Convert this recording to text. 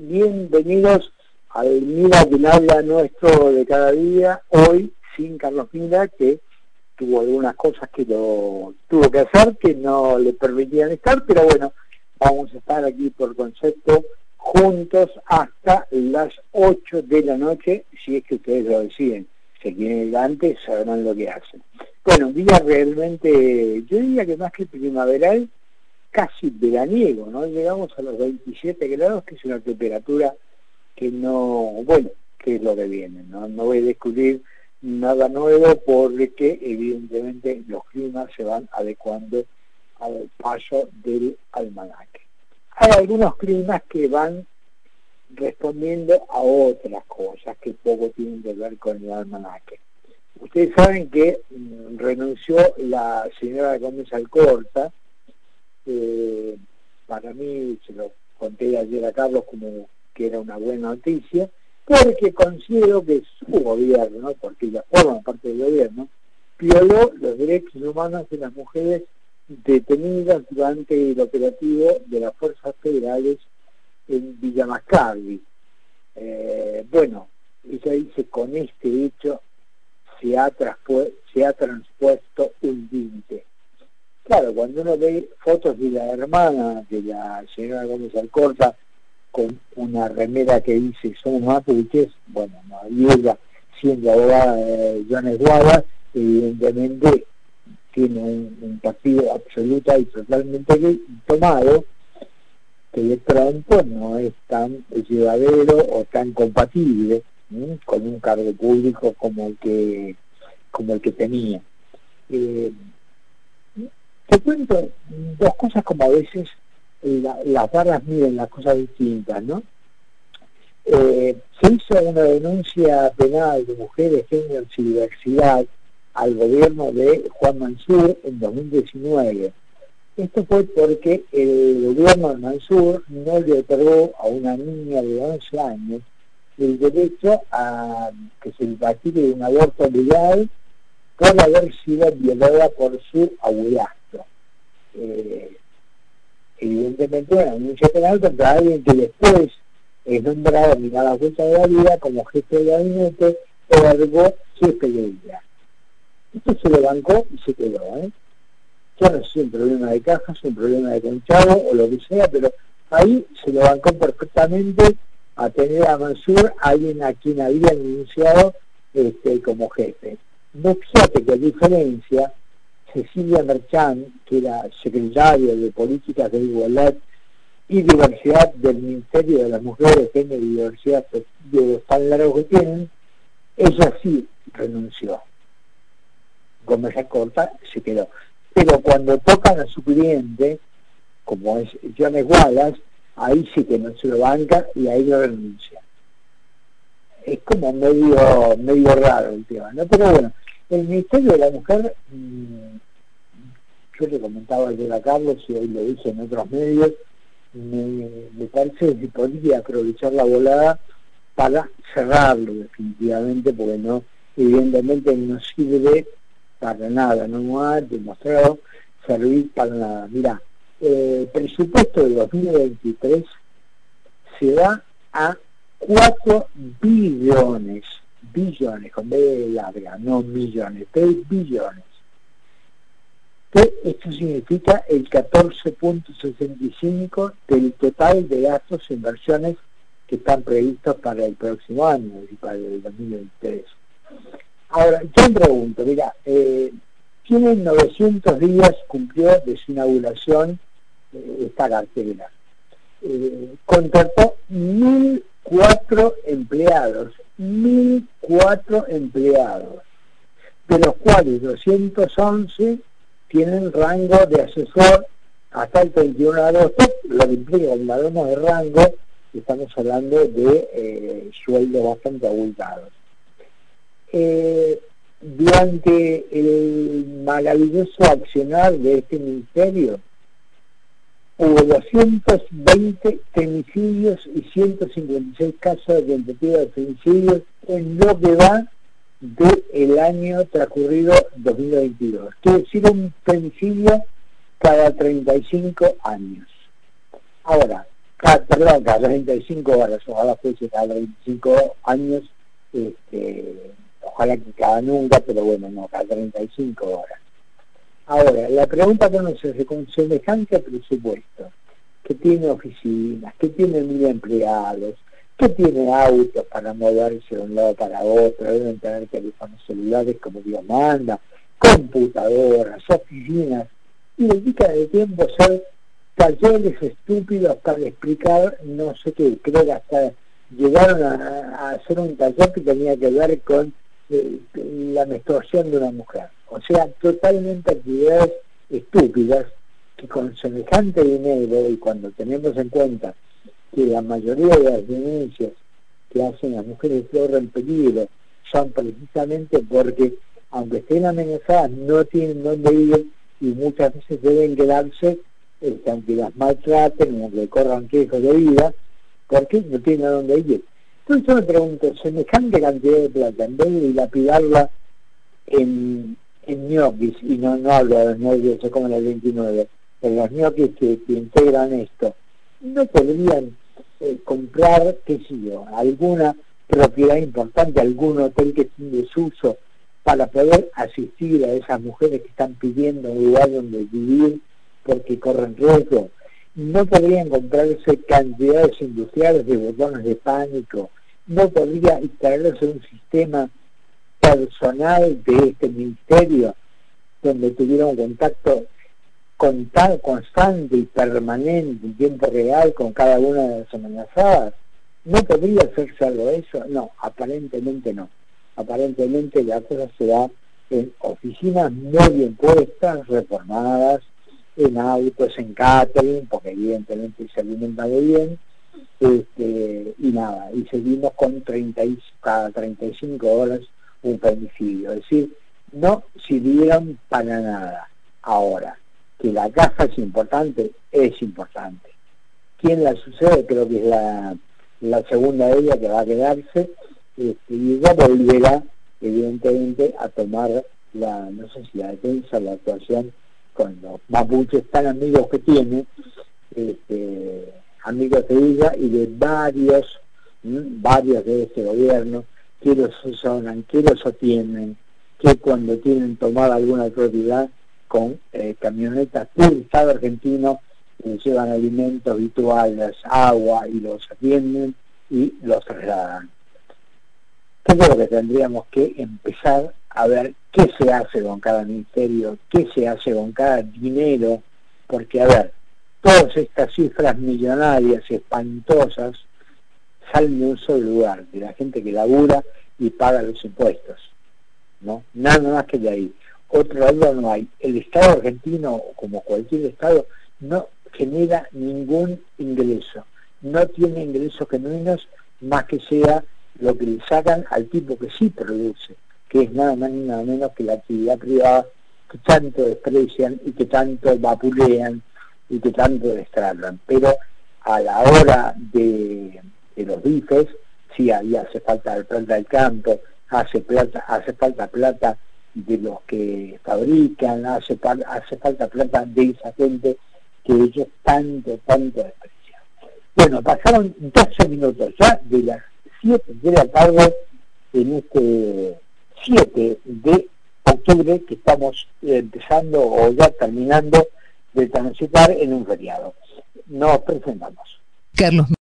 Bienvenidos al Mira que habla nuestro de cada día, hoy sin Carlos Mira, que tuvo algunas cosas que lo tuvo que hacer, que no le permitían estar, pero bueno, vamos a estar aquí por concepto juntos hasta las 8 de la noche, si es que ustedes lo deciden. Si quieren ir antes, sabrán lo que hacen. Bueno, día realmente, yo diría que más que primaveral, casi veraniego, ¿no? Llegamos a los 27 grados, que es una temperatura que no, bueno, que es lo que viene, ¿no? No voy a descubrir nada nuevo porque evidentemente los climas se van adecuando al paso del almanaque. Hay algunos climas que van respondiendo a otras cosas que poco tienen que ver con el almanaque. Ustedes saben que mm, renunció la señora Gómez Alcorta, eh, para mí, se lo conté ayer a Carlos como que era una buena noticia, porque considero que su gobierno, porque ella forma parte del gobierno, violó los derechos humanos de las mujeres detenidas durante el operativo de las fuerzas federales en Villa Mascardi. Eh, bueno, ella dice con este hecho se ha, se ha transpuesto un límite. Claro, cuando uno ve fotos de la hermana de la señora Gómez Alcorta con una remera que dice somos mapuches, bueno, no, y ella siendo abogada de Jones Guada, evidentemente tiene un, partido absoluta y totalmente tomado, que de pronto no es tan llevadero o tan compatible con un cargo público como el que como el que tenía. Eh, te cuento dos cosas como a veces las barras miden las cosas distintas, ¿no? Eh, se hizo una denuncia penal de mujeres, género y diversidad al gobierno de Juan Mansur en 2019. Esto fue porque el gobierno de Mansur no le otorgó a una niña de 11 años el derecho a que se le practique un aborto legal por haber sido violada por su abuela eh, evidentemente una denuncia penal contra alguien que después es nombrado a la cuenta de la vida como jefe de gabinete o algo jefe de ella. Esto se lo bancó y se quedó. ¿eh? Yo no si un problema de cajas, un problema de conchado o lo que sea, pero ahí se lo bancó perfectamente a tener a Mansur, alguien a quien había denunciado este, como jefe. No fíjate que a diferencia Cecilia Merchán, que era secretaria de Políticas de Igualdad y Diversidad del Ministerio de las Mujeres, Género y Diversidad de los tan largos que tienen, ella sí renunció. Gómez Corta se quedó. Pero cuando tocan a su cliente, como es Jones Wallace, ahí sí que no se lo banca y ahí lo renuncia. Es como medio, medio raro el tema, ¿no? Pero bueno, el Ministerio de la Mujer, mm, yo le comentaba ayer a Carlos y hoy lo dije en otros medios, me, parece que podría aprovechar la volada para cerrarlo definitivamente, porque no, evidentemente no sirve para nada, no ha demostrado servir para nada. Mira, el presupuesto de 2023 se da a 4 billones billones, con B larga, no millones, billones. Que esto significa el 14.65 del total de gastos e inversiones que están previstos para el próximo año y para el 2023. Ahora, yo me pregunto, mira, eh, tiene 900 días, cumplió de su inauguración eh, esta cartera. Eh, contrató 1.004 empleados 1.004 empleados, de los cuales 211 tienen rango de asesor hasta el 31 de agosto, lo que implica cuando hablamos de rango, estamos hablando de eh, sueldos bastante abultados. Eh, durante el maravilloso accionar de este ministerio, hubo 220 femicidios y 156 casos de tentativa de femicidios en lo que va del año transcurrido 2022. Quiere decir un femicidio cada 35 años. Ahora, perdón, cada 35 horas, ojalá fuese cada 25 años, este, ojalá que cada nunca, pero bueno, no, cada 35 horas. Ahora, la pregunta que nos hace con semejante presupuesto, que tiene oficinas, que tiene mil empleados, que tiene autos para moverse de un lado para otro, deben tener teléfonos celulares como Dios manda, computadoras, oficinas, y dedica de tiempo a ser talleres estúpidos para explicar no sé qué, creo que hasta llegaron a, hacer un taller que tenía que ver con eh, la menstruación de una mujer. O sea, totalmente actividades estúpidas que con semejante dinero y cuando tenemos en cuenta que la mayoría de las denuncias que hacen las mujeres de en peligro son precisamente porque aunque estén amenazadas no tienen dónde ir y muchas veces deben quedarse este, aunque las maltraten, aunque corran riesgo de vida, porque no tienen a dónde ir. Entonces yo me pregunto, semejante cantidad de plata, en vez de dilapidarla en, en ñoquis, y no, no hablo de los ñoquis, eso como el 29, en los ñoquis que, integran esto, no podrían eh, comprar, qué sé yo, alguna propiedad importante, algún hotel que tiene desuso, para poder asistir a esas mujeres que están pidiendo un lugar donde vivir porque corren riesgo. No podrían comprarse cantidades industriales de botones de pánico, no podría instalarse un sistema personal de este ministerio donde tuviera un contacto constante y permanente en tiempo real con cada una de las amenazadas. ¿No podría hacerse algo eso? No, aparentemente no. Aparentemente la cosa se da en oficinas muy bien puestas, reformadas, en autos, en catering, porque evidentemente se alimenta de bien, este, y nada, y seguimos con 30 cada 35 horas un femicidio, es decir, no sirvieron para nada. Ahora, que la caja es importante, es importante. ¿Quién la sucede? Creo que es la, segunda de ella que va a quedarse, este, y ella volverá, evidentemente, a tomar la, no sé si la defensa, la actuación con los mapuches tan amigos que tiene, este, amigos de ella y de varios, varios de este gobierno, que los asesoran, que los atienden, que cuando tienen tomada alguna propiedad con eh, camionetas del Estado argentino les llevan alimentos habituales, agua y los atienden y los trasladan. ¿Qué es lo que tendríamos que empezar a ver qué se hace con cada ministerio, qué se hace con cada dinero, porque a ver, todas estas cifras millonarias, espantosas, salen de un solo lugar, de la gente que labura y paga los impuestos, ¿no? Nada más que de ahí. Otro lado no hay. El Estado argentino, como cualquier Estado, no genera ningún ingreso. No tiene ingresos genuinos más que sea lo que le sacan al tipo que sí produce que es nada más ni nada menos que la actividad privada que tanto desprecian y que tanto vapulean y que tanto destratan. Pero a la hora de, los bifes, sí, ahí hace falta la plata del campo, hace, plata, hace falta plata de los que fabrican, hace, hace falta plata de esa gente que ellos tanto, tanto desprecian. Bueno, pasaron 12 minutos ya de las 7 de la tarde en este 7 de octubre que estamos empezando o ya terminando de transitar en un feriado. Nos presentamos. Carlos